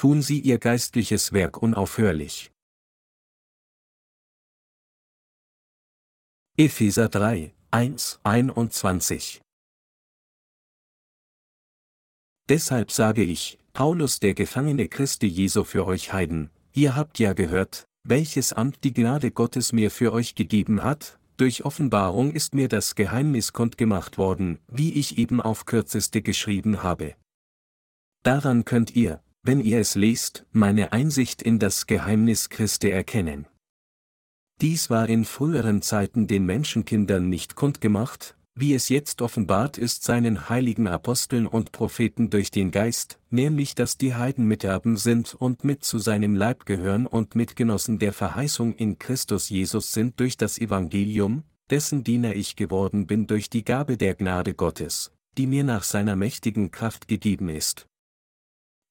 tun sie ihr geistliches Werk unaufhörlich. Epheser 3, 1, 21 Deshalb sage ich, Paulus der Gefangene Christi Jesu für euch Heiden, ihr habt ja gehört, welches Amt die Gnade Gottes mir für euch gegeben hat, durch Offenbarung ist mir das Geheimnis kundgemacht worden, wie ich eben auf kürzeste geschrieben habe. Daran könnt ihr, wenn ihr es lest, meine Einsicht in das Geheimnis Christi erkennen. Dies war in früheren Zeiten den Menschenkindern nicht kundgemacht, wie es jetzt offenbart ist seinen heiligen Aposteln und Propheten durch den Geist, nämlich dass die Heiden Miterben sind und mit zu seinem Leib gehören und Mitgenossen der Verheißung in Christus Jesus sind durch das Evangelium, dessen Diener ich geworden bin durch die Gabe der Gnade Gottes, die mir nach seiner mächtigen Kraft gegeben ist.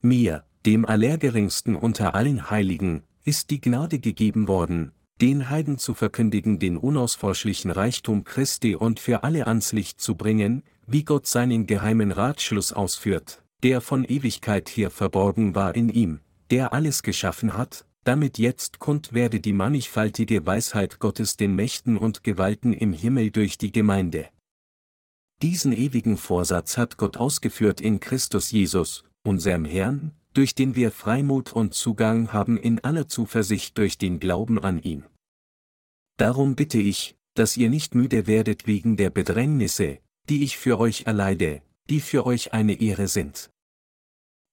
Mir, dem Allergeringsten unter allen Heiligen, ist die Gnade gegeben worden, den Heiden zu verkündigen den unausforschlichen Reichtum Christi und für alle ans Licht zu bringen, wie Gott seinen geheimen Ratschluss ausführt, der von Ewigkeit her verborgen war in ihm, der alles geschaffen hat, damit jetzt kund werde die mannigfaltige Weisheit Gottes den Mächten und Gewalten im Himmel durch die Gemeinde. Diesen ewigen Vorsatz hat Gott ausgeführt in Christus Jesus, unserem Herrn, durch den wir Freimut und Zugang haben in aller Zuversicht durch den Glauben an ihn. Darum bitte ich, dass ihr nicht müde werdet wegen der Bedrängnisse, die ich für euch erleide, die für euch eine Ehre sind.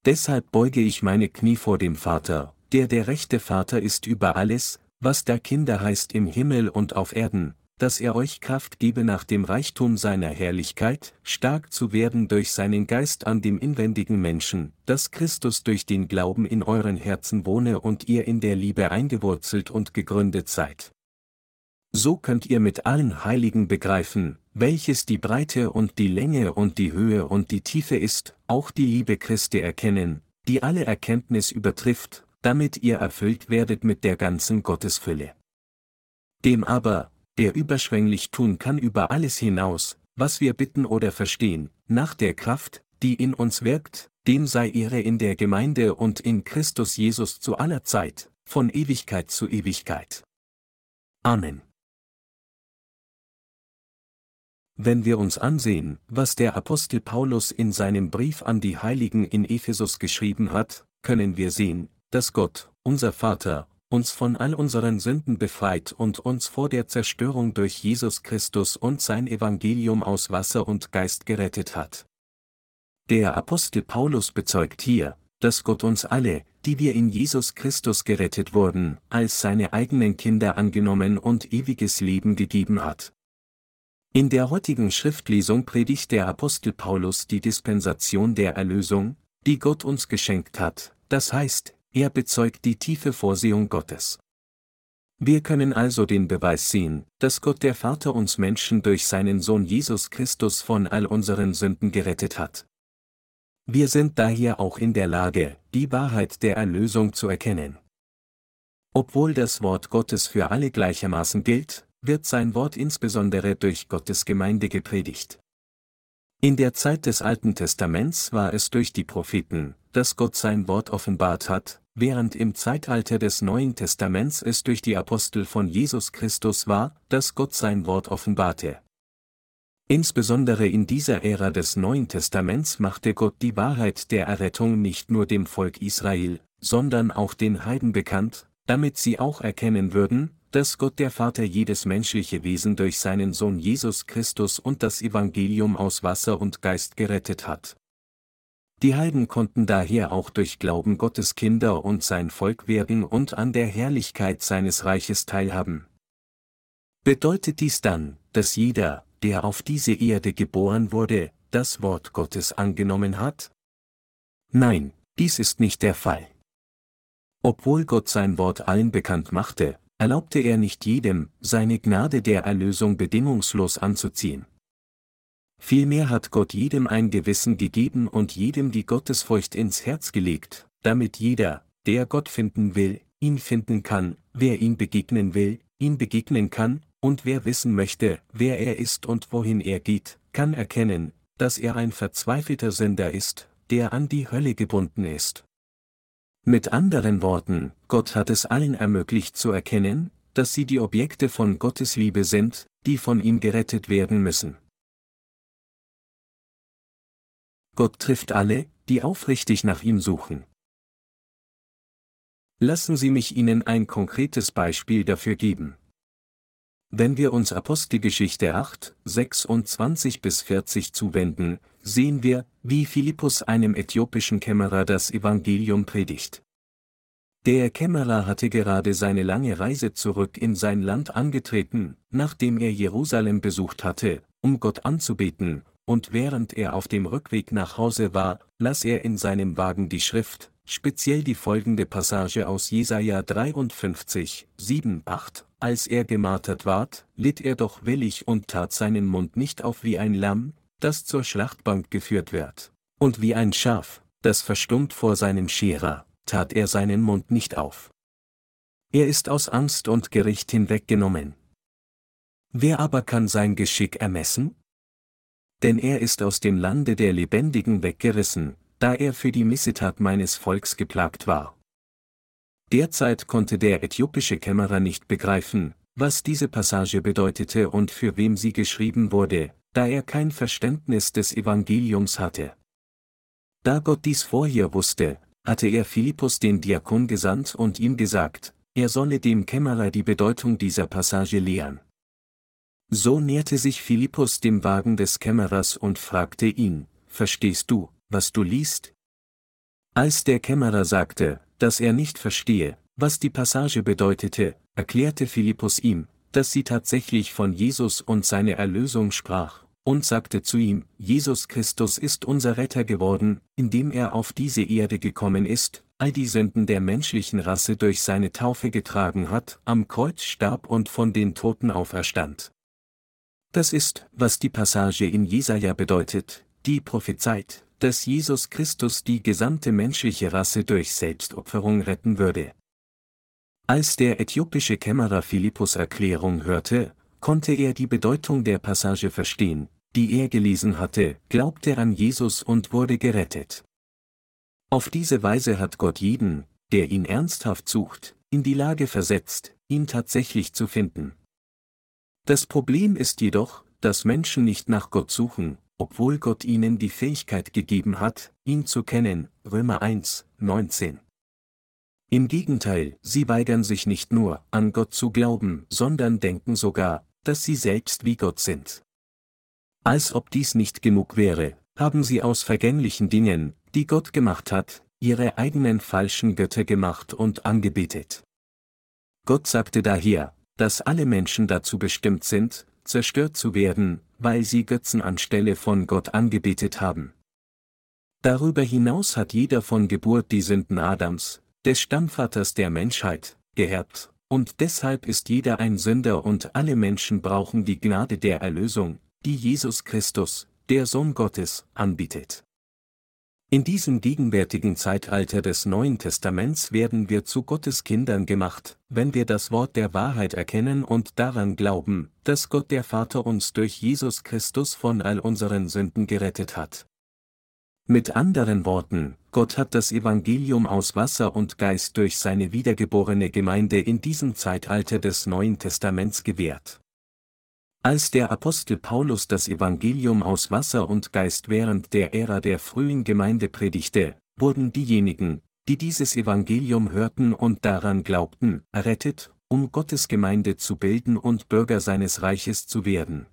Deshalb beuge ich meine Knie vor dem Vater, der der rechte Vater ist über alles, was da Kinder heißt im Himmel und auf Erden, dass er euch Kraft gebe nach dem Reichtum seiner Herrlichkeit, stark zu werden durch seinen Geist an dem inwendigen Menschen, dass Christus durch den Glauben in euren Herzen wohne und ihr in der Liebe eingewurzelt und gegründet seid. So könnt ihr mit allen Heiligen begreifen, welches die Breite und die Länge und die Höhe und die Tiefe ist, auch die Liebe Christi erkennen, die alle Erkenntnis übertrifft, damit ihr erfüllt werdet mit der ganzen Gottesfülle. Dem aber, der überschwänglich tun kann über alles hinaus, was wir bitten oder verstehen, nach der Kraft, die in uns wirkt, dem sei Ehre in der Gemeinde und in Christus Jesus zu aller Zeit, von Ewigkeit zu Ewigkeit. Amen. Wenn wir uns ansehen, was der Apostel Paulus in seinem Brief an die Heiligen in Ephesus geschrieben hat, können wir sehen, dass Gott, unser Vater, uns von all unseren Sünden befreit und uns vor der Zerstörung durch Jesus Christus und sein Evangelium aus Wasser und Geist gerettet hat. Der Apostel Paulus bezeugt hier, dass Gott uns alle, die wir in Jesus Christus gerettet wurden, als seine eigenen Kinder angenommen und ewiges Leben gegeben hat. In der heutigen Schriftlesung predigt der Apostel Paulus die Dispensation der Erlösung, die Gott uns geschenkt hat, das heißt, er bezeugt die tiefe Vorsehung Gottes. Wir können also den Beweis sehen, dass Gott der Vater uns Menschen durch seinen Sohn Jesus Christus von all unseren Sünden gerettet hat. Wir sind daher auch in der Lage, die Wahrheit der Erlösung zu erkennen. Obwohl das Wort Gottes für alle gleichermaßen gilt, wird sein Wort insbesondere durch Gottes Gemeinde gepredigt. In der Zeit des Alten Testaments war es durch die Propheten, dass Gott sein Wort offenbart hat, während im Zeitalter des Neuen Testaments es durch die Apostel von Jesus Christus war, dass Gott sein Wort offenbarte. Insbesondere in dieser Ära des Neuen Testaments machte Gott die Wahrheit der Errettung nicht nur dem Volk Israel, sondern auch den Heiden bekannt, damit sie auch erkennen würden, dass Gott der Vater jedes menschliche Wesen durch seinen Sohn Jesus Christus und das Evangelium aus Wasser und Geist gerettet hat. Die Heiden konnten daher auch durch Glauben Gottes Kinder und sein Volk werden und an der Herrlichkeit seines Reiches teilhaben. Bedeutet dies dann, dass jeder, der auf diese Erde geboren wurde, das Wort Gottes angenommen hat? Nein, dies ist nicht der Fall. Obwohl Gott sein Wort allen bekannt machte, erlaubte er nicht jedem, seine Gnade der Erlösung bedingungslos anzuziehen. Vielmehr hat Gott jedem ein Gewissen gegeben und jedem die Gottesfurcht ins Herz gelegt, damit jeder, der Gott finden will, ihn finden kann, wer ihm begegnen will, ihm begegnen kann, und wer wissen möchte, wer er ist und wohin er geht, kann erkennen, dass er ein verzweifelter Sünder ist, der an die Hölle gebunden ist. Mit anderen Worten, Gott hat es allen ermöglicht zu erkennen, dass sie die Objekte von Gottes Liebe sind, die von ihm gerettet werden müssen. Gott trifft alle, die aufrichtig nach ihm suchen. Lassen Sie mich Ihnen ein konkretes Beispiel dafür geben. Wenn wir uns Apostelgeschichte 8, 26 bis 40 zuwenden, sehen wir, wie Philippus einem äthiopischen Kämmerer das Evangelium predigt. Der Kämmerer hatte gerade seine lange Reise zurück in sein Land angetreten, nachdem er Jerusalem besucht hatte, um Gott anzubeten, und während er auf dem Rückweg nach Hause war, las er in seinem Wagen die Schrift, speziell die folgende Passage aus Jesaja 53, 7, 8. Als er gemartert ward, litt er doch willig und tat seinen Mund nicht auf wie ein Lamm, das zur Schlachtbank geführt wird. Und wie ein Schaf, das verstummt vor seinem Scherer tat er seinen Mund nicht auf. Er ist aus Angst und Gericht hinweggenommen. Wer aber kann sein Geschick ermessen? Denn er ist aus dem Lande der Lebendigen weggerissen, da er für die Missetat meines Volks geplagt war. Derzeit konnte der äthiopische Kämmerer nicht begreifen, was diese Passage bedeutete und für wem sie geschrieben wurde, da er kein Verständnis des Evangeliums hatte. Da Gott dies vorher wusste, hatte er Philippus den Diakon gesandt und ihm gesagt, er solle dem Kämmerer die Bedeutung dieser Passage lehren. So näherte sich Philippus dem Wagen des Kämmerers und fragte ihn, Verstehst du, was du liest? Als der Kämmerer sagte, dass er nicht verstehe, was die Passage bedeutete, erklärte Philippus ihm, dass sie tatsächlich von Jesus und seine Erlösung sprach und sagte zu ihm, Jesus Christus ist unser Retter geworden, indem er auf diese Erde gekommen ist, all die Sünden der menschlichen Rasse durch seine Taufe getragen hat, am Kreuz starb und von den Toten auferstand. Das ist, was die Passage in Jesaja bedeutet, die prophezeit, dass Jesus Christus die gesamte menschliche Rasse durch Selbstopferung retten würde. Als der äthiopische Kämmerer Philippus Erklärung hörte, konnte er die Bedeutung der Passage verstehen, die er gelesen hatte, glaubte an Jesus und wurde gerettet. Auf diese Weise hat Gott jeden, der ihn ernsthaft sucht, in die Lage versetzt, ihn tatsächlich zu finden. Das Problem ist jedoch, dass Menschen nicht nach Gott suchen, obwohl Gott ihnen die Fähigkeit gegeben hat, ihn zu kennen, Römer 1, 19. Im Gegenteil, sie weigern sich nicht nur, an Gott zu glauben, sondern denken sogar, dass sie selbst wie Gott sind. Als ob dies nicht genug wäre, haben sie aus vergänglichen Dingen, die Gott gemacht hat, ihre eigenen falschen Götter gemacht und angebetet. Gott sagte daher, dass alle Menschen dazu bestimmt sind, zerstört zu werden, weil sie Götzen anstelle von Gott angebetet haben. Darüber hinaus hat jeder von Geburt die Sünden Adams, des Stammvaters der Menschheit, geerbt, und deshalb ist jeder ein Sünder und alle Menschen brauchen die Gnade der Erlösung, die Jesus Christus, der Sohn Gottes, anbietet. In diesem gegenwärtigen Zeitalter des Neuen Testaments werden wir zu Gottes Kindern gemacht, wenn wir das Wort der Wahrheit erkennen und daran glauben, dass Gott der Vater uns durch Jesus Christus von all unseren Sünden gerettet hat. Mit anderen Worten, Gott hat das Evangelium aus Wasser und Geist durch seine wiedergeborene Gemeinde in diesem Zeitalter des Neuen Testaments gewährt. Als der Apostel Paulus das Evangelium aus Wasser und Geist während der Ära der frühen Gemeinde predigte, wurden diejenigen, die dieses Evangelium hörten und daran glaubten, errettet, um Gottes Gemeinde zu bilden und Bürger seines Reiches zu werden.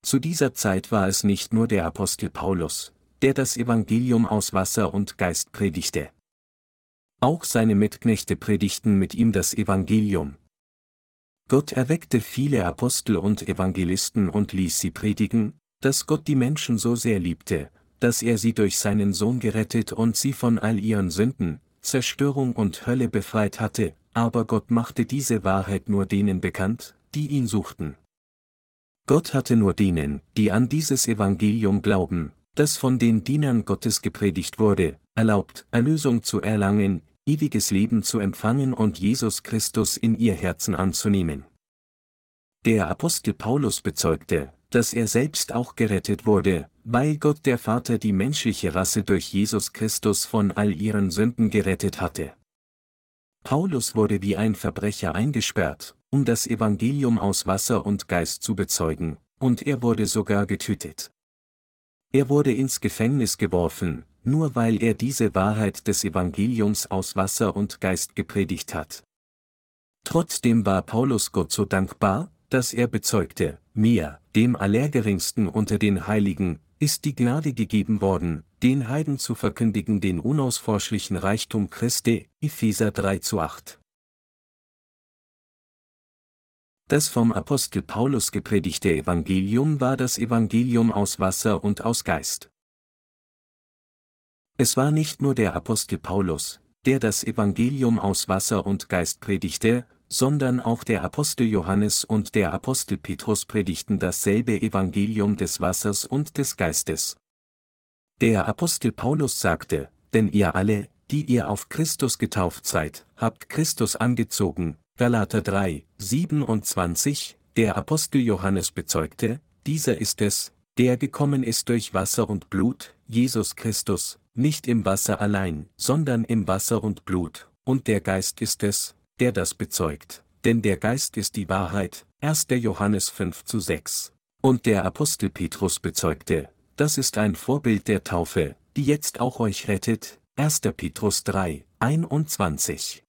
Zu dieser Zeit war es nicht nur der Apostel Paulus, der das Evangelium aus Wasser und Geist predigte. Auch seine Mitknechte predigten mit ihm das Evangelium, Gott erweckte viele Apostel und Evangelisten und ließ sie predigen, dass Gott die Menschen so sehr liebte, dass er sie durch seinen Sohn gerettet und sie von all ihren Sünden, Zerstörung und Hölle befreit hatte, aber Gott machte diese Wahrheit nur denen bekannt, die ihn suchten. Gott hatte nur denen, die an dieses Evangelium glauben, das von den Dienern Gottes gepredigt wurde, erlaubt, Erlösung zu erlangen, ewiges Leben zu empfangen und Jesus Christus in ihr Herzen anzunehmen. Der Apostel Paulus bezeugte, dass er selbst auch gerettet wurde, weil Gott der Vater die menschliche Rasse durch Jesus Christus von all ihren Sünden gerettet hatte. Paulus wurde wie ein Verbrecher eingesperrt, um das Evangelium aus Wasser und Geist zu bezeugen, und er wurde sogar getötet. Er wurde ins Gefängnis geworfen, nur weil er diese Wahrheit des Evangeliums aus Wasser und Geist gepredigt hat. Trotzdem war Paulus Gott so dankbar, dass er bezeugte, mir, dem Allergeringsten unter den Heiligen, ist die Gnade gegeben worden, den Heiden zu verkündigen den unausforschlichen Reichtum Christi, Epheser 3 zu 8. Das vom Apostel Paulus gepredigte Evangelium war das Evangelium aus Wasser und aus Geist. Es war nicht nur der Apostel Paulus, der das Evangelium aus Wasser und Geist predigte, sondern auch der Apostel Johannes und der Apostel Petrus predigten dasselbe Evangelium des Wassers und des Geistes. Der Apostel Paulus sagte, denn ihr alle, die ihr auf Christus getauft seid, habt Christus angezogen, Galater 3, 27, der Apostel Johannes bezeugte, dieser ist es, der gekommen ist durch Wasser und Blut, Jesus Christus, nicht im Wasser allein, sondern im Wasser und Blut, und der Geist ist es, der das bezeugt, denn der Geist ist die Wahrheit, 1. Johannes 5 zu 6. Und der Apostel Petrus bezeugte, das ist ein Vorbild der Taufe, die jetzt auch euch rettet, 1. Petrus 3, 21.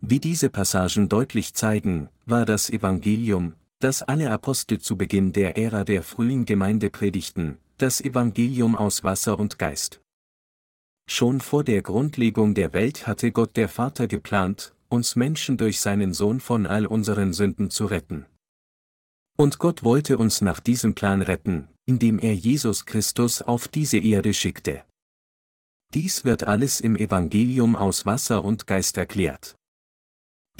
Wie diese Passagen deutlich zeigen, war das Evangelium, das alle Apostel zu Beginn der Ära der frühen Gemeinde predigten, das Evangelium aus Wasser und Geist. Schon vor der Grundlegung der Welt hatte Gott der Vater geplant, uns Menschen durch seinen Sohn von all unseren Sünden zu retten. Und Gott wollte uns nach diesem Plan retten, indem er Jesus Christus auf diese Erde schickte. Dies wird alles im Evangelium aus Wasser und Geist erklärt.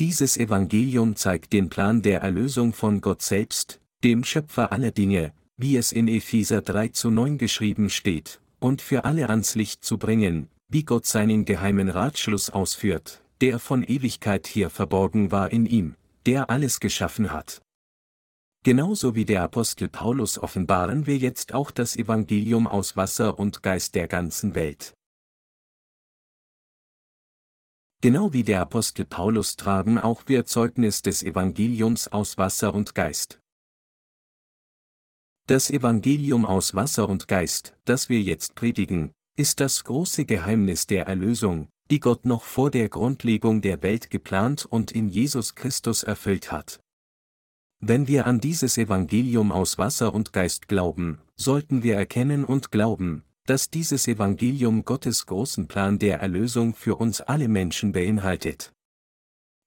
Dieses Evangelium zeigt den Plan der Erlösung von Gott selbst, dem Schöpfer aller Dinge, wie es in Epheser 3 zu 9 geschrieben steht, und für alle ans Licht zu bringen, wie Gott seinen geheimen Ratschluss ausführt, der von Ewigkeit her verborgen war in ihm, der alles geschaffen hat. Genauso wie der Apostel Paulus offenbaren wir jetzt auch das Evangelium aus Wasser und Geist der ganzen Welt. Genau wie der Apostel Paulus tragen auch wir Zeugnis des Evangeliums aus Wasser und Geist. Das Evangelium aus Wasser und Geist, das wir jetzt predigen, ist das große Geheimnis der Erlösung, die Gott noch vor der Grundlegung der Welt geplant und in Jesus Christus erfüllt hat. Wenn wir an dieses Evangelium aus Wasser und Geist glauben, sollten wir erkennen und glauben, dass dieses Evangelium Gottes großen Plan der Erlösung für uns alle Menschen beinhaltet.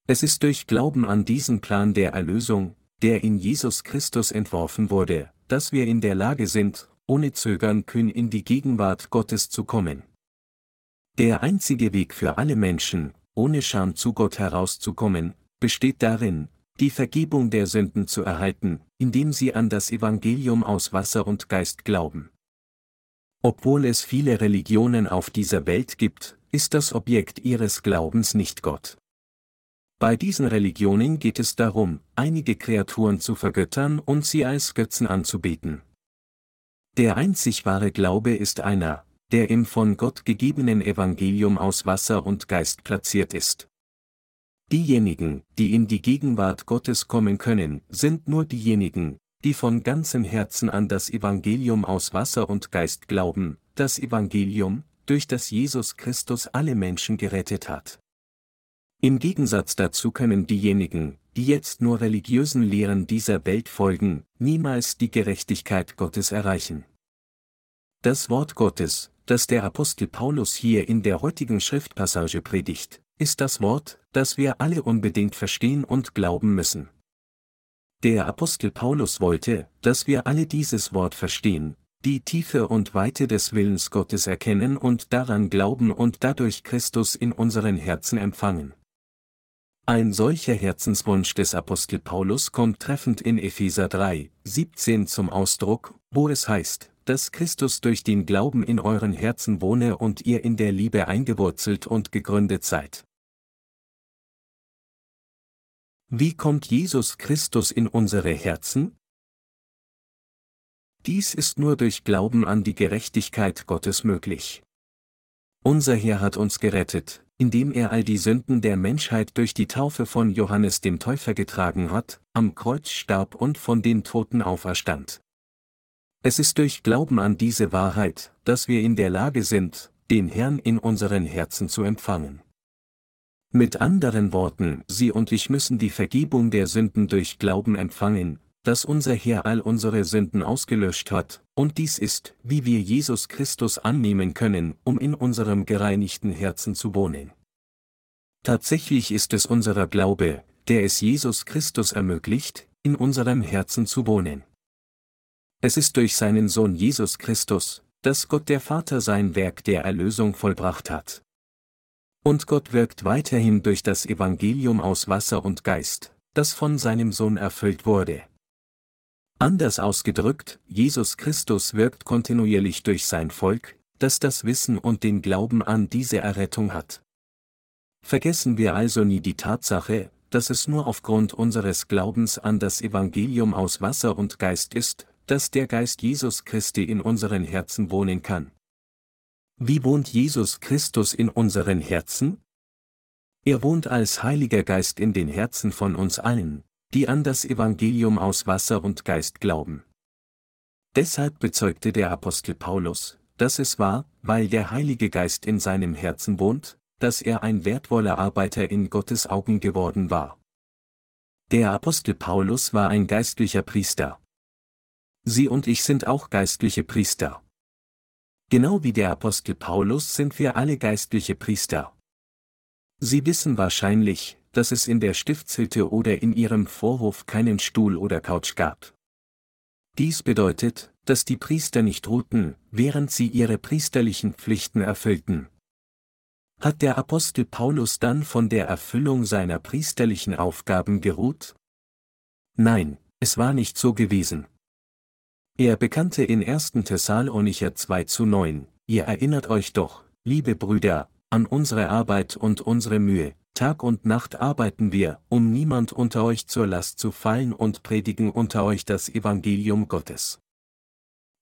Es ist durch Glauben an diesen Plan der Erlösung, der in Jesus Christus entworfen wurde, dass wir in der Lage sind, ohne Zögern kühn in die Gegenwart Gottes zu kommen. Der einzige Weg für alle Menschen, ohne Scham zu Gott herauszukommen, besteht darin, die Vergebung der Sünden zu erhalten, indem sie an das Evangelium aus Wasser und Geist glauben. Obwohl es viele Religionen auf dieser Welt gibt, ist das Objekt ihres Glaubens nicht Gott. Bei diesen Religionen geht es darum, einige Kreaturen zu vergöttern und sie als Götzen anzubeten. Der einzig wahre Glaube ist einer, der im von Gott gegebenen Evangelium aus Wasser und Geist platziert ist. Diejenigen, die in die Gegenwart Gottes kommen können, sind nur diejenigen, die von ganzem Herzen an das Evangelium aus Wasser und Geist glauben, das Evangelium, durch das Jesus Christus alle Menschen gerettet hat. Im Gegensatz dazu können diejenigen, die jetzt nur religiösen Lehren dieser Welt folgen, niemals die Gerechtigkeit Gottes erreichen. Das Wort Gottes, das der Apostel Paulus hier in der heutigen Schriftpassage predigt, ist das Wort, das wir alle unbedingt verstehen und glauben müssen. Der Apostel Paulus wollte, dass wir alle dieses Wort verstehen, die Tiefe und Weite des Willens Gottes erkennen und daran glauben und dadurch Christus in unseren Herzen empfangen. Ein solcher Herzenswunsch des Apostel Paulus kommt treffend in Epheser 3, 17 zum Ausdruck, wo es heißt, dass Christus durch den Glauben in euren Herzen wohne und ihr in der Liebe eingewurzelt und gegründet seid. Wie kommt Jesus Christus in unsere Herzen? Dies ist nur durch Glauben an die Gerechtigkeit Gottes möglich. Unser Herr hat uns gerettet, indem er all die Sünden der Menschheit durch die Taufe von Johannes dem Täufer getragen hat, am Kreuz starb und von den Toten auferstand. Es ist durch Glauben an diese Wahrheit, dass wir in der Lage sind, den Herrn in unseren Herzen zu empfangen. Mit anderen Worten, Sie und ich müssen die Vergebung der Sünden durch Glauben empfangen, dass unser Herr all unsere Sünden ausgelöscht hat, und dies ist, wie wir Jesus Christus annehmen können, um in unserem gereinigten Herzen zu wohnen. Tatsächlich ist es unserer Glaube, der es Jesus Christus ermöglicht, in unserem Herzen zu wohnen. Es ist durch seinen Sohn Jesus Christus, dass Gott der Vater sein Werk der Erlösung vollbracht hat. Und Gott wirkt weiterhin durch das Evangelium aus Wasser und Geist, das von seinem Sohn erfüllt wurde. Anders ausgedrückt, Jesus Christus wirkt kontinuierlich durch sein Volk, das das Wissen und den Glauben an diese Errettung hat. Vergessen wir also nie die Tatsache, dass es nur aufgrund unseres Glaubens an das Evangelium aus Wasser und Geist ist, dass der Geist Jesus Christi in unseren Herzen wohnen kann. Wie wohnt Jesus Christus in unseren Herzen? Er wohnt als Heiliger Geist in den Herzen von uns allen, die an das Evangelium aus Wasser und Geist glauben. Deshalb bezeugte der Apostel Paulus, dass es war, weil der Heilige Geist in seinem Herzen wohnt, dass er ein wertvoller Arbeiter in Gottes Augen geworden war. Der Apostel Paulus war ein geistlicher Priester. Sie und ich sind auch geistliche Priester. Genau wie der Apostel Paulus sind wir alle geistliche Priester. Sie wissen wahrscheinlich, dass es in der Stiftshütte oder in ihrem Vorhof keinen Stuhl oder Couch gab. Dies bedeutet, dass die Priester nicht ruhten, während sie ihre priesterlichen Pflichten erfüllten. Hat der Apostel Paulus dann von der Erfüllung seiner priesterlichen Aufgaben geruht? Nein, es war nicht so gewesen. Er bekannte in 1. Thessalonicher 2 zu 9, ihr erinnert euch doch, liebe Brüder, an unsere Arbeit und unsere Mühe, Tag und Nacht arbeiten wir, um niemand unter euch zur Last zu fallen und predigen unter euch das Evangelium Gottes.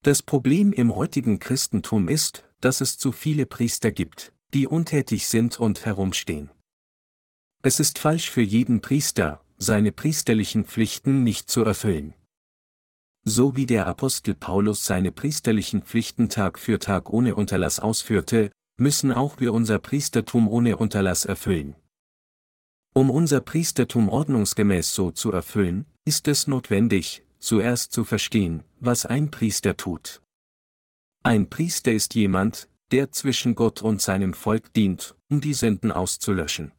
Das Problem im heutigen Christentum ist, dass es zu viele Priester gibt, die untätig sind und herumstehen. Es ist falsch für jeden Priester, seine priesterlichen Pflichten nicht zu erfüllen. So wie der Apostel Paulus seine priesterlichen Pflichten Tag für Tag ohne Unterlass ausführte, müssen auch wir unser Priestertum ohne Unterlass erfüllen. Um unser Priestertum ordnungsgemäß so zu erfüllen, ist es notwendig, zuerst zu verstehen, was ein Priester tut. Ein Priester ist jemand, der zwischen Gott und seinem Volk dient, um die Sünden auszulöschen.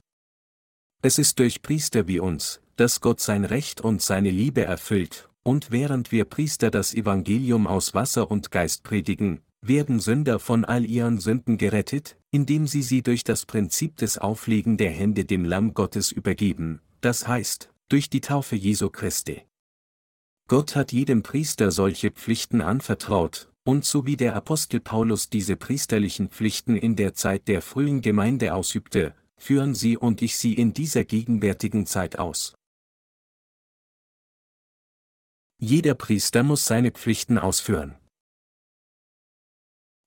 Es ist durch Priester wie uns, dass Gott sein Recht und seine Liebe erfüllt, und während wir Priester das Evangelium aus Wasser und Geist predigen, werden Sünder von all ihren Sünden gerettet, indem sie sie durch das Prinzip des Auflegen der Hände dem Lamm Gottes übergeben, das heißt, durch die Taufe Jesu Christi. Gott hat jedem Priester solche Pflichten anvertraut, und so wie der Apostel Paulus diese priesterlichen Pflichten in der Zeit der frühen Gemeinde ausübte, führen Sie und ich sie in dieser gegenwärtigen Zeit aus. Jeder Priester muss seine Pflichten ausführen.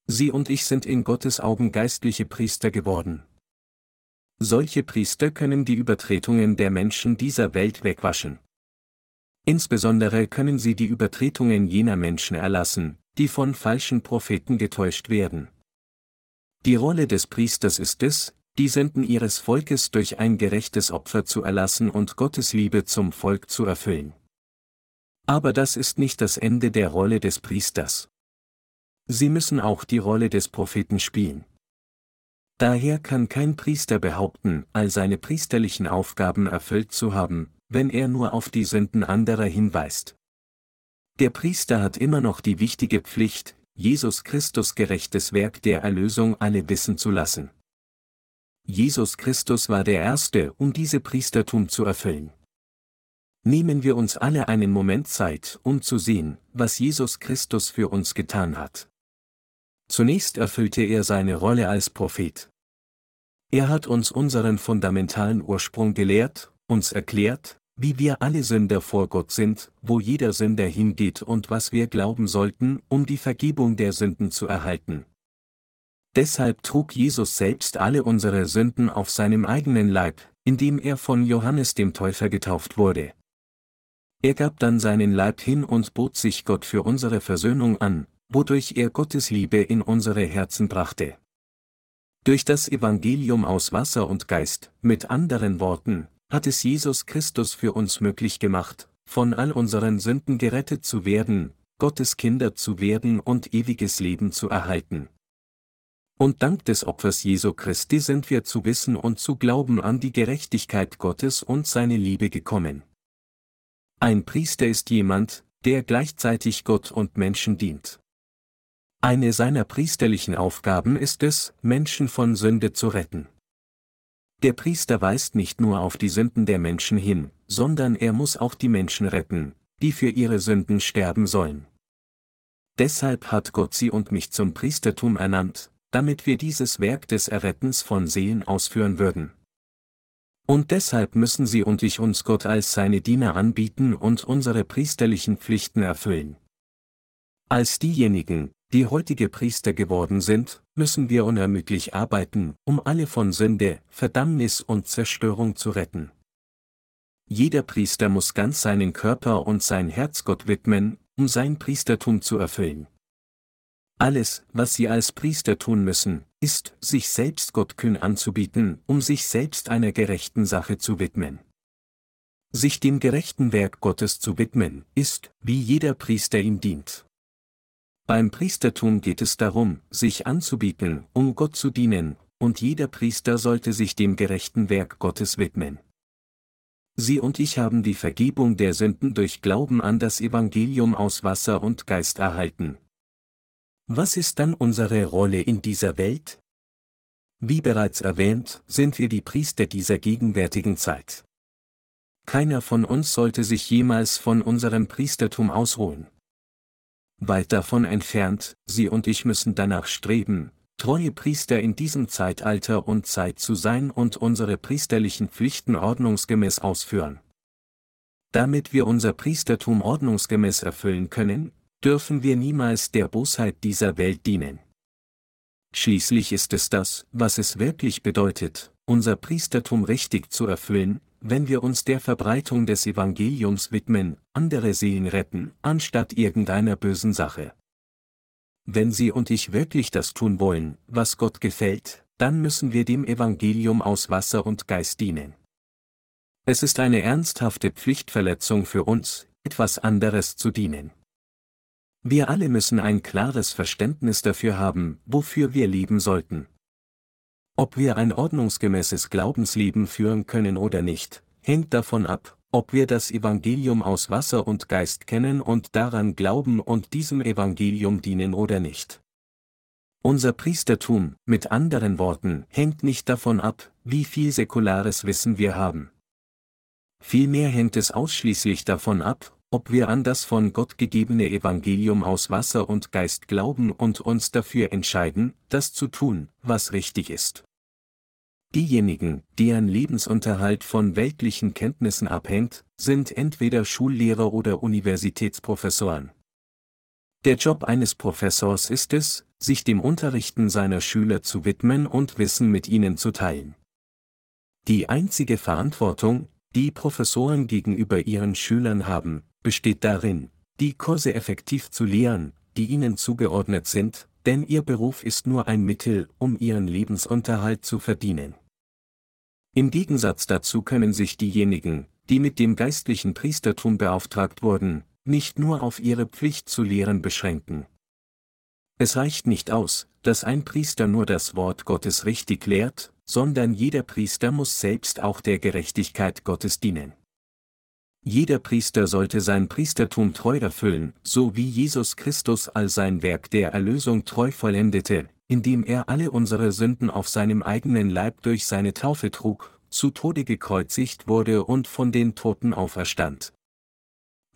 Sie und ich sind in Gottes Augen geistliche Priester geworden. Solche Priester können die Übertretungen der Menschen dieser Welt wegwaschen. Insbesondere können sie die Übertretungen jener Menschen erlassen, die von falschen Propheten getäuscht werden. Die Rolle des Priesters ist es, die Sünden ihres Volkes durch ein gerechtes Opfer zu erlassen und Gottes Liebe zum Volk zu erfüllen. Aber das ist nicht das Ende der Rolle des Priesters. Sie müssen auch die Rolle des Propheten spielen. Daher kann kein Priester behaupten, all seine priesterlichen Aufgaben erfüllt zu haben, wenn er nur auf die Sünden anderer hinweist. Der Priester hat immer noch die wichtige Pflicht, Jesus Christus gerechtes Werk der Erlösung alle wissen zu lassen. Jesus Christus war der Erste, um diese Priestertum zu erfüllen. Nehmen wir uns alle einen Moment Zeit, um zu sehen, was Jesus Christus für uns getan hat. Zunächst erfüllte er seine Rolle als Prophet. Er hat uns unseren fundamentalen Ursprung gelehrt, uns erklärt, wie wir alle Sünder vor Gott sind, wo jeder Sünder hingeht und was wir glauben sollten, um die Vergebung der Sünden zu erhalten. Deshalb trug Jesus selbst alle unsere Sünden auf seinem eigenen Leib, indem er von Johannes dem Täufer getauft wurde. Er gab dann seinen Leib hin und bot sich Gott für unsere Versöhnung an, wodurch er Gottes Liebe in unsere Herzen brachte. Durch das Evangelium aus Wasser und Geist, mit anderen Worten, hat es Jesus Christus für uns möglich gemacht, von all unseren Sünden gerettet zu werden, Gottes Kinder zu werden und ewiges Leben zu erhalten. Und dank des Opfers Jesu Christi sind wir zu wissen und zu glauben an die Gerechtigkeit Gottes und seine Liebe gekommen. Ein Priester ist jemand, der gleichzeitig Gott und Menschen dient. Eine seiner priesterlichen Aufgaben ist es, Menschen von Sünde zu retten. Der Priester weist nicht nur auf die Sünden der Menschen hin, sondern er muss auch die Menschen retten, die für ihre Sünden sterben sollen. Deshalb hat Gott sie und mich zum Priestertum ernannt, damit wir dieses Werk des Errettens von Seelen ausführen würden. Und deshalb müssen Sie und ich uns Gott als seine Diener anbieten und unsere priesterlichen Pflichten erfüllen. Als diejenigen, die heutige Priester geworden sind, müssen wir unermüdlich arbeiten, um alle von Sünde, Verdammnis und Zerstörung zu retten. Jeder Priester muss ganz seinen Körper und sein Herz Gott widmen, um sein Priestertum zu erfüllen. Alles, was sie als Priester tun müssen, ist, sich selbst Gott kühn anzubieten, um sich selbst einer gerechten Sache zu widmen. Sich dem gerechten Werk Gottes zu widmen, ist, wie jeder Priester ihm dient. Beim Priestertum geht es darum, sich anzubieten, um Gott zu dienen, und jeder Priester sollte sich dem gerechten Werk Gottes widmen. Sie und ich haben die Vergebung der Sünden durch Glauben an das Evangelium aus Wasser und Geist erhalten, was ist dann unsere Rolle in dieser Welt? Wie bereits erwähnt, sind wir die Priester dieser gegenwärtigen Zeit. Keiner von uns sollte sich jemals von unserem Priestertum ausruhen. Weit davon entfernt, Sie und ich müssen danach streben, treue Priester in diesem Zeitalter und Zeit zu sein und unsere priesterlichen Pflichten ordnungsgemäß ausführen. Damit wir unser Priestertum ordnungsgemäß erfüllen können, dürfen wir niemals der Bosheit dieser Welt dienen. Schließlich ist es das, was es wirklich bedeutet, unser Priestertum richtig zu erfüllen, wenn wir uns der Verbreitung des Evangeliums widmen, andere Seelen retten, anstatt irgendeiner bösen Sache. Wenn Sie und ich wirklich das tun wollen, was Gott gefällt, dann müssen wir dem Evangelium aus Wasser und Geist dienen. Es ist eine ernsthafte Pflichtverletzung für uns, etwas anderes zu dienen. Wir alle müssen ein klares Verständnis dafür haben, wofür wir leben sollten. Ob wir ein ordnungsgemäßes Glaubensleben führen können oder nicht, hängt davon ab, ob wir das Evangelium aus Wasser und Geist kennen und daran glauben und diesem Evangelium dienen oder nicht. Unser Priestertum, mit anderen Worten, hängt nicht davon ab, wie viel säkulares Wissen wir haben. Vielmehr hängt es ausschließlich davon ab, ob wir an das von Gott gegebene Evangelium aus Wasser und Geist glauben und uns dafür entscheiden, das zu tun, was richtig ist. Diejenigen, deren Lebensunterhalt von weltlichen Kenntnissen abhängt, sind entweder Schullehrer oder Universitätsprofessoren. Der Job eines Professors ist es, sich dem Unterrichten seiner Schüler zu widmen und Wissen mit ihnen zu teilen. Die einzige Verantwortung, die Professoren gegenüber ihren Schülern haben, besteht darin, die Kurse effektiv zu lehren, die ihnen zugeordnet sind, denn ihr Beruf ist nur ein Mittel, um ihren Lebensunterhalt zu verdienen. Im Gegensatz dazu können sich diejenigen, die mit dem geistlichen Priestertum beauftragt wurden, nicht nur auf ihre Pflicht zu lehren beschränken. Es reicht nicht aus, dass ein Priester nur das Wort Gottes richtig lehrt, sondern jeder Priester muss selbst auch der Gerechtigkeit Gottes dienen. Jeder Priester sollte sein Priestertum treu erfüllen, so wie Jesus Christus all sein Werk der Erlösung treu vollendete, indem er alle unsere Sünden auf seinem eigenen Leib durch seine Taufe trug, zu Tode gekreuzigt wurde und von den Toten auferstand.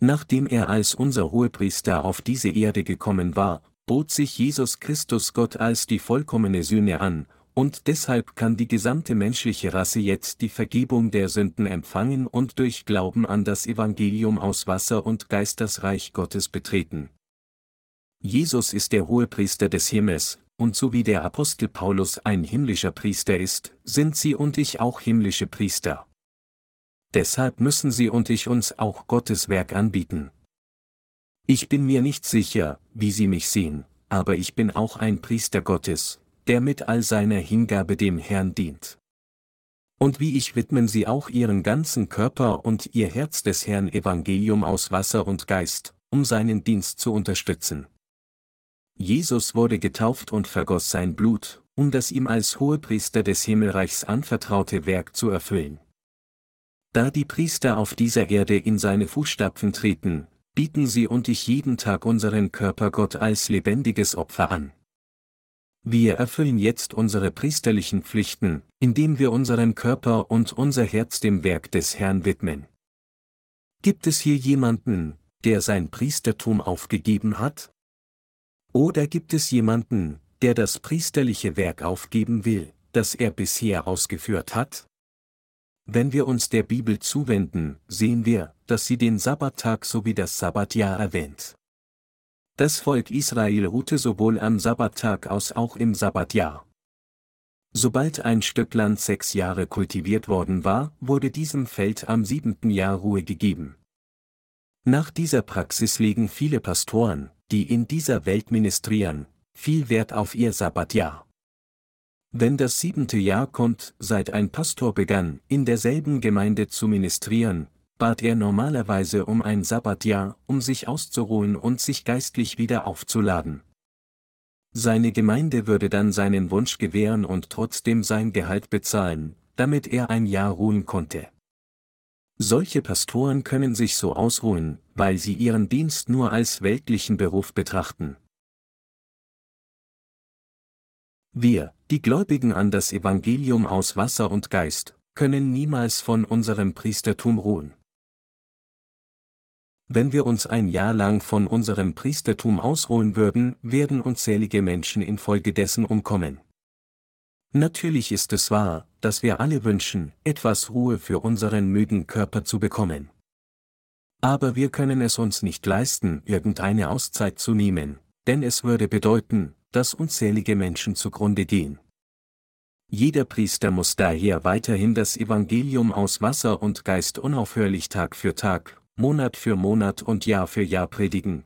Nachdem er als unser Hohepriester auf diese Erde gekommen war, bot sich Jesus Christus Gott als die vollkommene Sühne an, und deshalb kann die gesamte menschliche Rasse jetzt die Vergebung der Sünden empfangen und durch Glauben an das Evangelium aus Wasser und Geist das Reich Gottes betreten. Jesus ist der Hohepriester des Himmels, und so wie der Apostel Paulus ein himmlischer Priester ist, sind Sie und ich auch himmlische Priester. Deshalb müssen Sie und ich uns auch Gottes Werk anbieten. Ich bin mir nicht sicher, wie Sie mich sehen, aber ich bin auch ein Priester Gottes, der mit all seiner Hingabe dem Herrn dient. Und wie ich widmen sie auch ihren ganzen Körper und ihr Herz des Herrn Evangelium aus Wasser und Geist, um seinen Dienst zu unterstützen. Jesus wurde getauft und vergoss sein Blut, um das ihm als Hohepriester des Himmelreichs anvertraute Werk zu erfüllen. Da die Priester auf dieser Erde in seine Fußstapfen treten, bieten sie und ich jeden Tag unseren Körper Gott als lebendiges Opfer an. Wir erfüllen jetzt unsere priesterlichen Pflichten, indem wir unseren Körper und unser Herz dem Werk des Herrn widmen. Gibt es hier jemanden, der sein Priestertum aufgegeben hat? Oder gibt es jemanden, der das priesterliche Werk aufgeben will, das er bisher ausgeführt hat? Wenn wir uns der Bibel zuwenden, sehen wir, dass sie den Sabbattag sowie das Sabbatjahr erwähnt. Das Volk Israel ruhte sowohl am Sabbattag aus auch im Sabbatjahr. Sobald ein Stück Land sechs Jahre kultiviert worden war, wurde diesem Feld am siebenten Jahr Ruhe gegeben. Nach dieser Praxis legen viele Pastoren, die in dieser Welt ministrieren, viel Wert auf ihr Sabbatjahr. Wenn das siebente Jahr kommt, seit ein Pastor begann, in derselben Gemeinde zu ministrieren, bat er normalerweise um ein Sabbatjahr, um sich auszuruhen und sich geistlich wieder aufzuladen. Seine Gemeinde würde dann seinen Wunsch gewähren und trotzdem sein Gehalt bezahlen, damit er ein Jahr ruhen konnte. Solche Pastoren können sich so ausruhen, weil sie ihren Dienst nur als weltlichen Beruf betrachten. Wir, die Gläubigen an das Evangelium aus Wasser und Geist, können niemals von unserem Priestertum ruhen. Wenn wir uns ein Jahr lang von unserem Priestertum ausruhen würden, werden unzählige Menschen infolgedessen umkommen. Natürlich ist es wahr, dass wir alle wünschen, etwas Ruhe für unseren müden Körper zu bekommen. Aber wir können es uns nicht leisten, irgendeine Auszeit zu nehmen, denn es würde bedeuten, dass unzählige Menschen zugrunde gehen. Jeder Priester muss daher weiterhin das Evangelium aus Wasser und Geist unaufhörlich Tag für Tag, Monat für Monat und Jahr für Jahr predigen.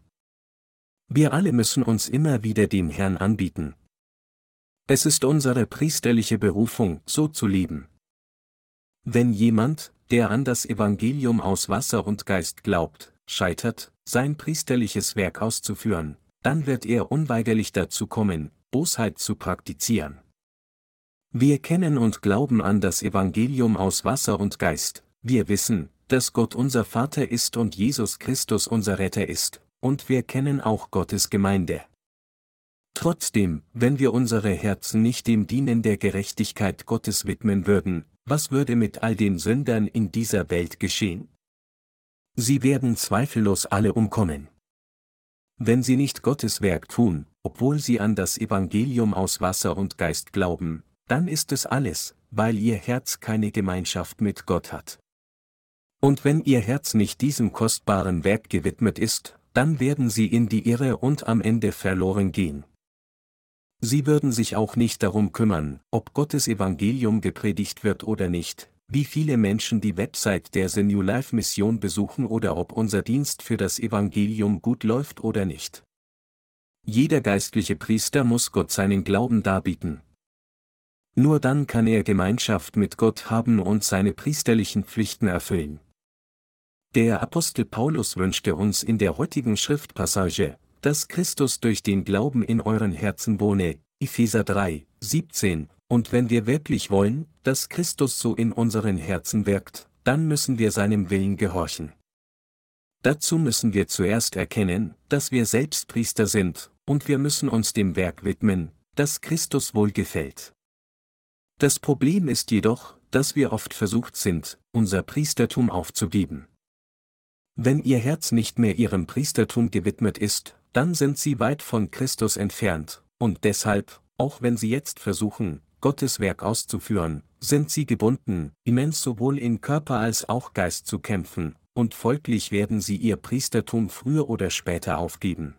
Wir alle müssen uns immer wieder dem Herrn anbieten. Es ist unsere priesterliche Berufung, so zu leben. Wenn jemand, der an das Evangelium aus Wasser und Geist glaubt, scheitert, sein priesterliches Werk auszuführen, dann wird er unweigerlich dazu kommen, Bosheit zu praktizieren. Wir kennen und glauben an das Evangelium aus Wasser und Geist, wir wissen, dass Gott unser Vater ist und Jesus Christus unser Retter ist, und wir kennen auch Gottes Gemeinde. Trotzdem, wenn wir unsere Herzen nicht dem Dienen der Gerechtigkeit Gottes widmen würden, was würde mit all den Sündern in dieser Welt geschehen? Sie werden zweifellos alle umkommen. Wenn sie nicht Gottes Werk tun, obwohl sie an das Evangelium aus Wasser und Geist glauben, dann ist es alles, weil ihr Herz keine Gemeinschaft mit Gott hat. Und wenn ihr Herz nicht diesem kostbaren Werk gewidmet ist, dann werden sie in die Irre und am Ende verloren gehen. Sie würden sich auch nicht darum kümmern, ob Gottes Evangelium gepredigt wird oder nicht, wie viele Menschen die Website der The New Life Mission besuchen oder ob unser Dienst für das Evangelium gut läuft oder nicht. Jeder geistliche Priester muss Gott seinen Glauben darbieten. Nur dann kann er Gemeinschaft mit Gott haben und seine priesterlichen Pflichten erfüllen. Der Apostel Paulus wünschte uns in der heutigen Schriftpassage, dass Christus durch den Glauben in euren Herzen wohne, Epheser 3, 17, und wenn wir wirklich wollen, dass Christus so in unseren Herzen wirkt, dann müssen wir seinem Willen gehorchen. Dazu müssen wir zuerst erkennen, dass wir selbst Priester sind, und wir müssen uns dem Werk widmen, das Christus wohlgefällt. Das Problem ist jedoch, dass wir oft versucht sind, unser Priestertum aufzugeben. Wenn ihr Herz nicht mehr ihrem Priestertum gewidmet ist, dann sind sie weit von Christus entfernt, und deshalb, auch wenn sie jetzt versuchen, Gottes Werk auszuführen, sind sie gebunden, immens sowohl in Körper als auch Geist zu kämpfen, und folglich werden sie ihr Priestertum früher oder später aufgeben.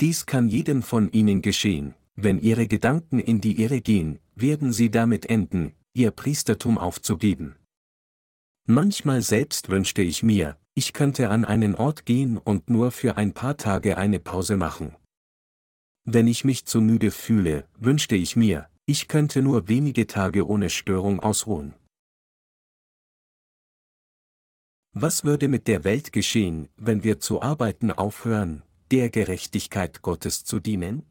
Dies kann jedem von ihnen geschehen, wenn ihre Gedanken in die Irre gehen, werden sie damit enden, ihr Priestertum aufzugeben. Manchmal selbst wünschte ich mir, ich könnte an einen Ort gehen und nur für ein paar Tage eine Pause machen. Wenn ich mich zu müde fühle, wünschte ich mir, ich könnte nur wenige Tage ohne Störung ausruhen. Was würde mit der Welt geschehen, wenn wir zu arbeiten aufhören, der Gerechtigkeit Gottes zu dienen?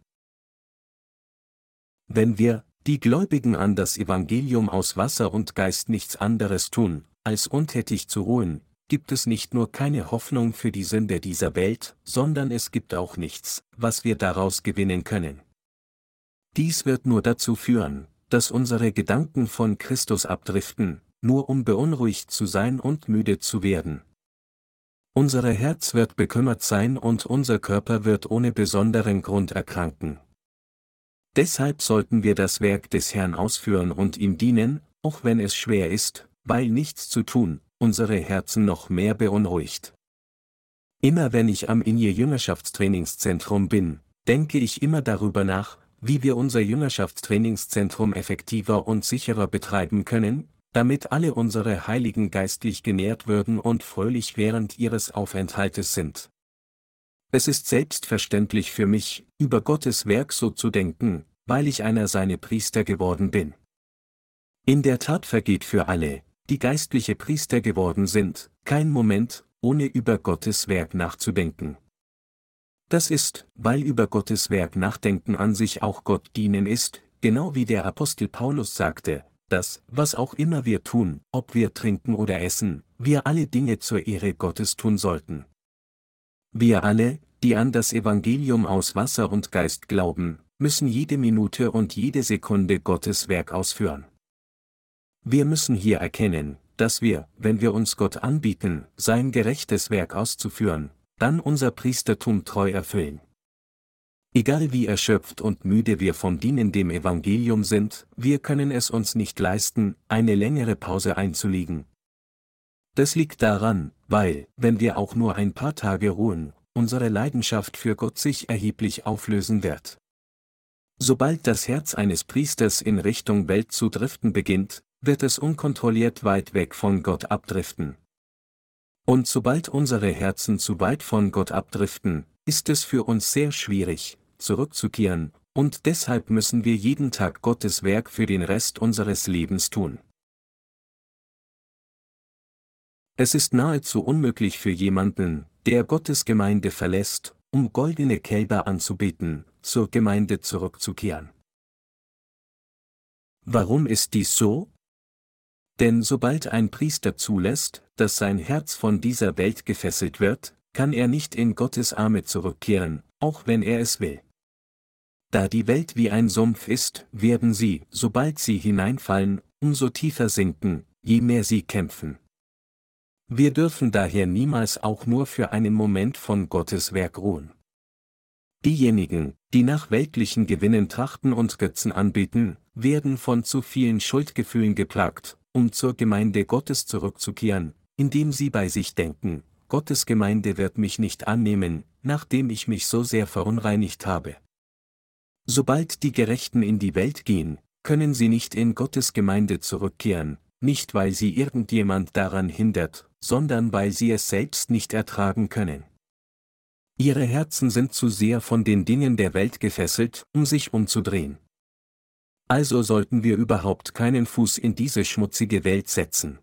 Wenn wir, die Gläubigen an das Evangelium aus Wasser und Geist nichts anderes tun, als untätig zu ruhen, gibt es nicht nur keine Hoffnung für die Sünde dieser Welt, sondern es gibt auch nichts, was wir daraus gewinnen können. Dies wird nur dazu führen, dass unsere Gedanken von Christus abdriften, nur um beunruhigt zu sein und müde zu werden. Unser Herz wird bekümmert sein und unser Körper wird ohne besonderen Grund erkranken. Deshalb sollten wir das Werk des Herrn ausführen und ihm dienen, auch wenn es schwer ist, weil nichts zu tun, unsere Herzen noch mehr beunruhigt. Immer wenn ich am Inje Jüngerschaftstrainingszentrum bin, denke ich immer darüber nach, wie wir unser Jüngerschaftstrainingszentrum effektiver und sicherer betreiben können, damit alle unsere Heiligen geistlich genährt würden und fröhlich während ihres Aufenthaltes sind. Es ist selbstverständlich für mich, über Gottes Werk so zu denken, weil ich einer seine Priester geworden bin. In der Tat vergeht für alle, die geistliche Priester geworden sind, kein Moment, ohne über Gottes Werk nachzudenken. Das ist, weil über Gottes Werk nachdenken an sich auch Gott dienen ist, genau wie der Apostel Paulus sagte, dass, was auch immer wir tun, ob wir trinken oder essen, wir alle Dinge zur Ehre Gottes tun sollten. Wir alle, die an das Evangelium aus Wasser und Geist glauben, müssen jede Minute und jede Sekunde Gottes Werk ausführen. Wir müssen hier erkennen, dass wir, wenn wir uns Gott anbieten, sein gerechtes Werk auszuführen, dann unser Priestertum treu erfüllen. Egal wie erschöpft und müde wir vom Dienen dem Evangelium sind, wir können es uns nicht leisten, eine längere Pause einzulegen. Das liegt daran, weil, wenn wir auch nur ein paar Tage ruhen, unsere Leidenschaft für Gott sich erheblich auflösen wird. Sobald das Herz eines Priesters in Richtung Welt zu driften beginnt, wird es unkontrolliert weit weg von Gott abdriften. Und sobald unsere Herzen zu weit von Gott abdriften, ist es für uns sehr schwierig, zurückzukehren, und deshalb müssen wir jeden Tag Gottes Werk für den Rest unseres Lebens tun. Es ist nahezu unmöglich für jemanden, der Gottes Gemeinde verlässt, um goldene Kälber anzubeten, zur Gemeinde zurückzukehren. Warum ist dies so? Denn sobald ein Priester zulässt, dass sein Herz von dieser Welt gefesselt wird, kann er nicht in Gottes Arme zurückkehren, auch wenn er es will. Da die Welt wie ein Sumpf ist, werden sie, sobald sie hineinfallen, umso tiefer sinken, je mehr sie kämpfen. Wir dürfen daher niemals auch nur für einen Moment von Gottes Werk ruhen. Diejenigen, die nach weltlichen Gewinnen trachten und Götzen anbieten, werden von zu vielen Schuldgefühlen geplagt, um zur Gemeinde Gottes zurückzukehren, indem sie bei sich denken, Gottes Gemeinde wird mich nicht annehmen, nachdem ich mich so sehr verunreinigt habe. Sobald die Gerechten in die Welt gehen, können sie nicht in Gottes Gemeinde zurückkehren, nicht weil sie irgendjemand daran hindert, sondern weil sie es selbst nicht ertragen können. Ihre Herzen sind zu sehr von den Dingen der Welt gefesselt, um sich umzudrehen. Also sollten wir überhaupt keinen Fuß in diese schmutzige Welt setzen.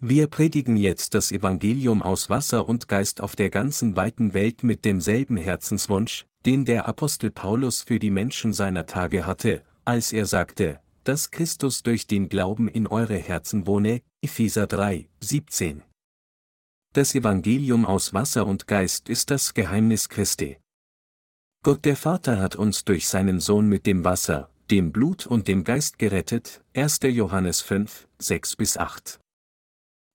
Wir predigen jetzt das Evangelium aus Wasser und Geist auf der ganzen weiten Welt mit demselben Herzenswunsch, den der Apostel Paulus für die Menschen seiner Tage hatte, als er sagte, dass Christus durch den Glauben in eure Herzen wohne, Epheser 3, 17. Das Evangelium aus Wasser und Geist ist das Geheimnis Christi. Gott der Vater hat uns durch seinen Sohn mit dem Wasser, dem Blut und dem Geist gerettet, 1. Johannes 5, 6 bis 8.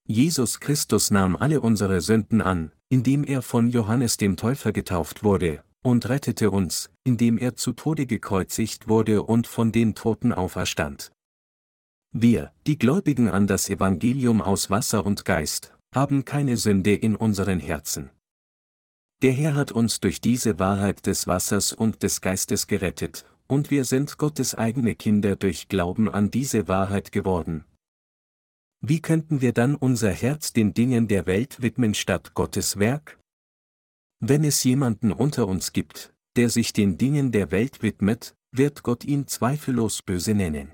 Jesus Christus nahm alle unsere Sünden an, indem er von Johannes dem Täufer getauft wurde, und rettete uns, indem er zu Tode gekreuzigt wurde und von den Toten auferstand. Wir, die Gläubigen an das Evangelium aus Wasser und Geist, haben keine Sünde in unseren Herzen. Der Herr hat uns durch diese Wahrheit des Wassers und des Geistes gerettet, und wir sind Gottes eigene Kinder durch Glauben an diese Wahrheit geworden. Wie könnten wir dann unser Herz den Dingen der Welt widmen statt Gottes Werk? Wenn es jemanden unter uns gibt, der sich den Dingen der Welt widmet, wird Gott ihn zweifellos böse nennen.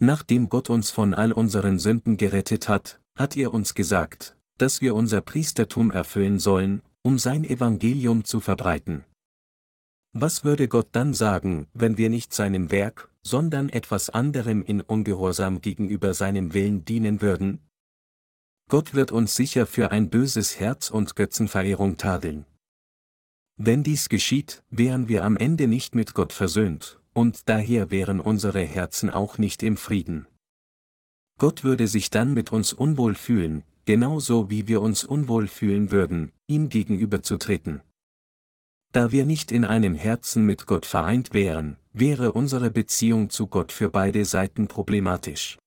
Nachdem Gott uns von all unseren Sünden gerettet hat, hat er uns gesagt, dass wir unser Priestertum erfüllen sollen, um sein Evangelium zu verbreiten. Was würde Gott dann sagen, wenn wir nicht seinem Werk, sondern etwas anderem in Ungehorsam gegenüber seinem Willen dienen würden? Gott wird uns sicher für ein böses Herz und Götzenverehrung tadeln. Wenn dies geschieht, wären wir am Ende nicht mit Gott versöhnt, und daher wären unsere Herzen auch nicht im Frieden. Gott würde sich dann mit uns unwohl fühlen, genauso wie wir uns unwohl fühlen würden, ihm gegenüberzutreten. Da wir nicht in einem Herzen mit Gott vereint wären, wäre unsere Beziehung zu Gott für beide Seiten problematisch.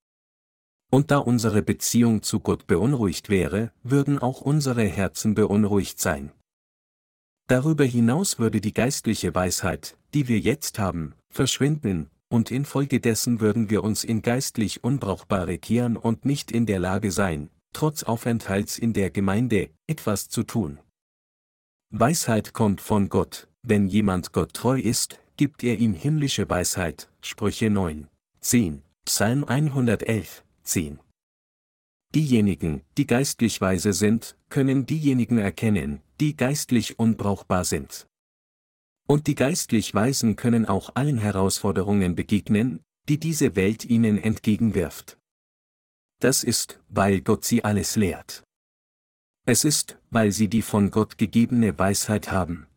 Und da unsere Beziehung zu Gott beunruhigt wäre, würden auch unsere Herzen beunruhigt sein. Darüber hinaus würde die geistliche Weisheit, die wir jetzt haben, verschwinden, und infolgedessen würden wir uns in geistlich Unbrauchbare kehren und nicht in der Lage sein, trotz Aufenthalts in der Gemeinde, etwas zu tun. Weisheit kommt von Gott, wenn jemand Gott treu ist, gibt er ihm himmlische Weisheit, Sprüche 9, 10, Psalm 111, 10. Diejenigen, die geistlich weise sind, können diejenigen erkennen, die geistlich unbrauchbar sind. Und die geistlich Weisen können auch allen Herausforderungen begegnen, die diese Welt ihnen entgegenwirft. Das ist, weil Gott sie alles lehrt. Es ist, weil sie die von Gott gegebene Weisheit haben.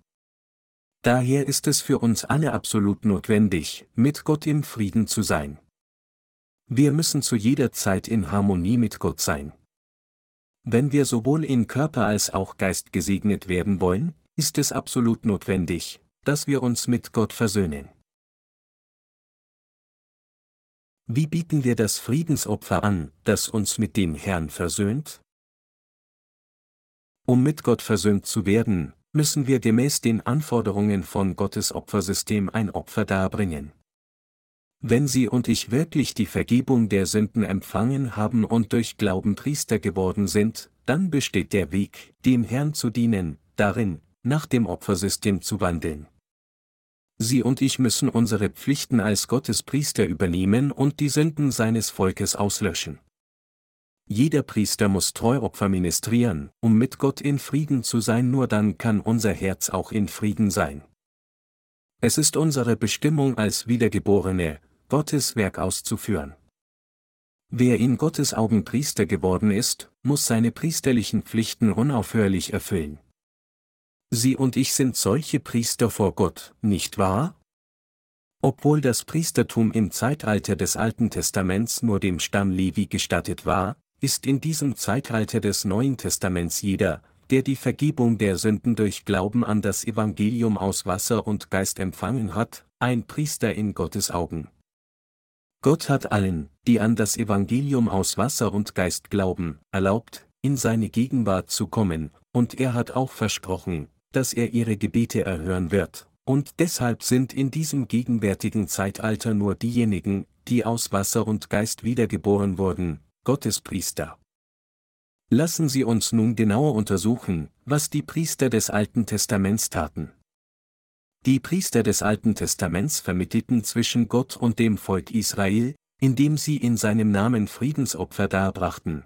Daher ist es für uns alle absolut notwendig, mit Gott im Frieden zu sein. Wir müssen zu jeder Zeit in Harmonie mit Gott sein. Wenn wir sowohl in Körper als auch Geist gesegnet werden wollen, ist es absolut notwendig, dass wir uns mit Gott versöhnen. Wie bieten wir das Friedensopfer an, das uns mit dem Herrn versöhnt? Um mit Gott versöhnt zu werden, müssen wir gemäß den Anforderungen von Gottes Opfersystem ein Opfer darbringen. Wenn Sie und ich wirklich die Vergebung der Sünden empfangen haben und durch Glauben Priester geworden sind, dann besteht der Weg, dem Herrn zu dienen, darin, nach dem Opfersystem zu wandeln. Sie und ich müssen unsere Pflichten als Gottes Priester übernehmen und die Sünden seines Volkes auslöschen. Jeder Priester muss Treuopfer ministrieren, um mit Gott in Frieden zu sein, nur dann kann unser Herz auch in Frieden sein. Es ist unsere Bestimmung als Wiedergeborene, Gottes Werk auszuführen. Wer in Gottes Augen Priester geworden ist, muss seine priesterlichen Pflichten unaufhörlich erfüllen. Sie und ich sind solche Priester vor Gott, nicht wahr? Obwohl das Priestertum im Zeitalter des Alten Testaments nur dem Stamm Levi gestattet war, ist in diesem Zeitalter des Neuen Testaments jeder, der die Vergebung der Sünden durch Glauben an das Evangelium aus Wasser und Geist empfangen hat, ein Priester in Gottes Augen. Gott hat allen, die an das Evangelium aus Wasser und Geist glauben, erlaubt, in seine Gegenwart zu kommen, und er hat auch versprochen, dass er ihre Gebete erhören wird, und deshalb sind in diesem gegenwärtigen Zeitalter nur diejenigen, die aus Wasser und Geist wiedergeboren wurden, Gottes Priester. Lassen Sie uns nun genauer untersuchen, was die Priester des Alten Testaments taten. Die Priester des Alten Testaments vermittelten zwischen Gott und dem Volk Israel, indem sie in seinem Namen Friedensopfer darbrachten.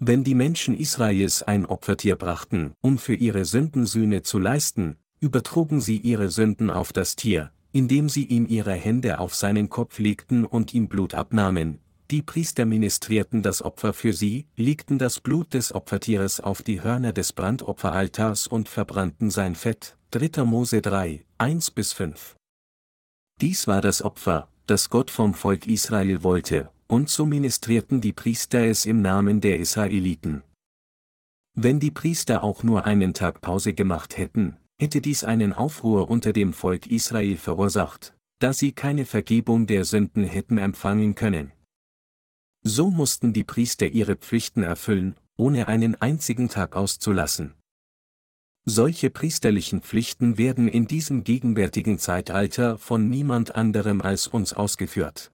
Wenn die Menschen Israels ein Opfertier brachten, um für ihre Sündensühne zu leisten, übertrugen sie ihre Sünden auf das Tier, indem sie ihm ihre Hände auf seinen Kopf legten und ihm Blut abnahmen. Die Priester ministrierten das Opfer für sie, legten das Blut des Opfertieres auf die Hörner des Brandopferaltars und verbrannten sein Fett, 3. Mose 3, 1 bis 5. Dies war das Opfer, das Gott vom Volk Israel wollte, und so ministrierten die Priester es im Namen der Israeliten. Wenn die Priester auch nur einen Tag Pause gemacht hätten, hätte dies einen Aufruhr unter dem Volk Israel verursacht, da sie keine Vergebung der Sünden hätten empfangen können. So mussten die Priester ihre Pflichten erfüllen, ohne einen einzigen Tag auszulassen. Solche priesterlichen Pflichten werden in diesem gegenwärtigen Zeitalter von niemand anderem als uns ausgeführt.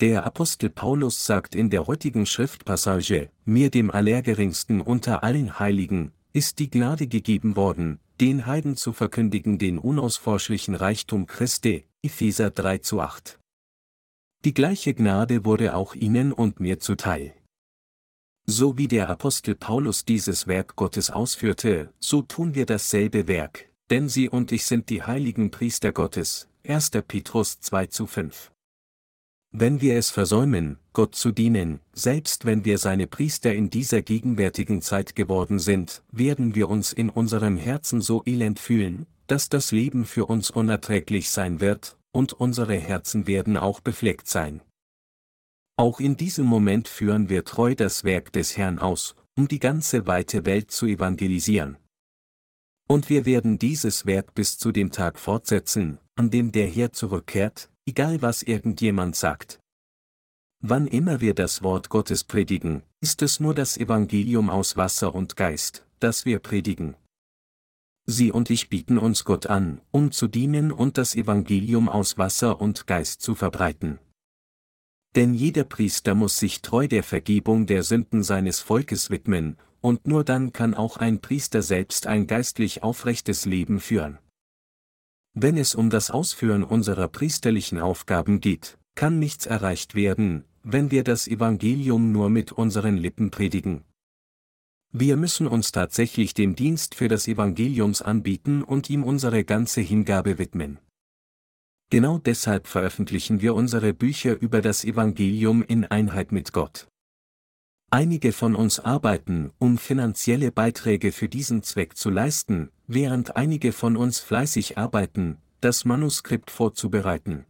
Der Apostel Paulus sagt in der heutigen Schriftpassage, mir dem Allergeringsten unter allen Heiligen, ist die Gnade gegeben worden, den Heiden zu verkündigen den unausforschlichen Reichtum Christi, Epheser 3 zu 8. Die gleiche Gnade wurde auch ihnen und mir zuteil. So wie der Apostel Paulus dieses Werk Gottes ausführte, so tun wir dasselbe Werk, denn sie und ich sind die heiligen Priester Gottes, 1. Petrus 2 zu 5. Wenn wir es versäumen, Gott zu dienen, selbst wenn wir seine Priester in dieser gegenwärtigen Zeit geworden sind, werden wir uns in unserem Herzen so elend fühlen, dass das Leben für uns unerträglich sein wird, und unsere Herzen werden auch befleckt sein. Auch in diesem Moment führen wir treu das Werk des Herrn aus, um die ganze weite Welt zu evangelisieren. Und wir werden dieses Werk bis zu dem Tag fortsetzen, an dem der Herr zurückkehrt, egal was irgendjemand sagt. Wann immer wir das Wort Gottes predigen, ist es nur das Evangelium aus Wasser und Geist, das wir predigen. Sie und ich bieten uns Gott an, um zu dienen und das Evangelium aus Wasser und Geist zu verbreiten. Denn jeder Priester muss sich treu der Vergebung der Sünden seines Volkes widmen, und nur dann kann auch ein Priester selbst ein geistlich aufrechtes Leben führen. Wenn es um das Ausführen unserer priesterlichen Aufgaben geht, kann nichts erreicht werden, wenn wir das Evangelium nur mit unseren Lippen predigen. Wir müssen uns tatsächlich dem Dienst für das Evangeliums anbieten und ihm unsere ganze Hingabe widmen. Genau deshalb veröffentlichen wir unsere Bücher über das Evangelium in Einheit mit Gott. Einige von uns arbeiten, um finanzielle Beiträge für diesen Zweck zu leisten, während einige von uns fleißig arbeiten, das Manuskript vorzubereiten.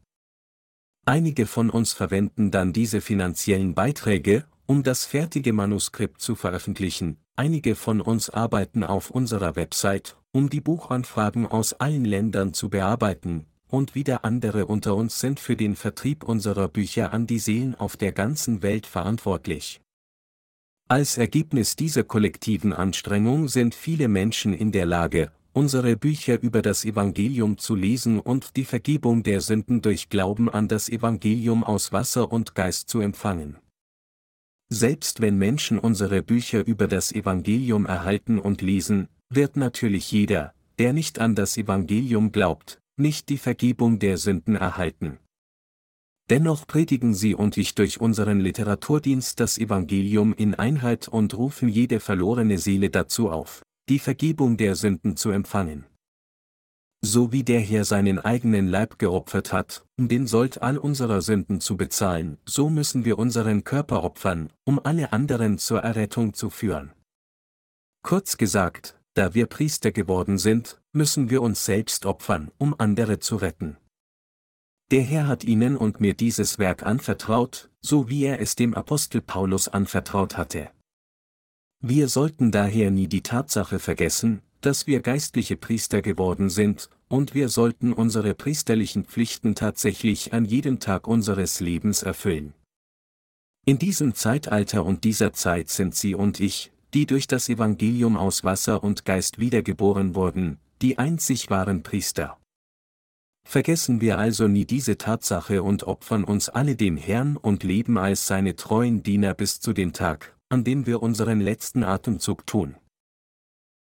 Einige von uns verwenden dann diese finanziellen Beiträge, um das fertige Manuskript zu veröffentlichen, Einige von uns arbeiten auf unserer Website, um die Buchanfragen aus allen Ländern zu bearbeiten, und wieder andere unter uns sind für den Vertrieb unserer Bücher an die Seelen auf der ganzen Welt verantwortlich. Als Ergebnis dieser kollektiven Anstrengung sind viele Menschen in der Lage, unsere Bücher über das Evangelium zu lesen und die Vergebung der Sünden durch Glauben an das Evangelium aus Wasser und Geist zu empfangen. Selbst wenn Menschen unsere Bücher über das Evangelium erhalten und lesen, wird natürlich jeder, der nicht an das Evangelium glaubt, nicht die Vergebung der Sünden erhalten. Dennoch predigen Sie und ich durch unseren Literaturdienst das Evangelium in Einheit und rufen jede verlorene Seele dazu auf, die Vergebung der Sünden zu empfangen. So wie der Herr seinen eigenen Leib geopfert hat, um den Sold all unserer Sünden zu bezahlen, so müssen wir unseren Körper opfern, um alle anderen zur Errettung zu führen. Kurz gesagt, da wir Priester geworden sind, müssen wir uns selbst opfern, um andere zu retten. Der Herr hat Ihnen und mir dieses Werk anvertraut, so wie er es dem Apostel Paulus anvertraut hatte. Wir sollten daher nie die Tatsache vergessen, dass wir geistliche Priester geworden sind, und wir sollten unsere priesterlichen Pflichten tatsächlich an jedem Tag unseres Lebens erfüllen. In diesem Zeitalter und dieser Zeit sind Sie und ich, die durch das Evangelium aus Wasser und Geist wiedergeboren wurden, die einzig wahren Priester. Vergessen wir also nie diese Tatsache und opfern uns alle dem Herrn und leben als seine treuen Diener bis zu dem Tag, an dem wir unseren letzten Atemzug tun.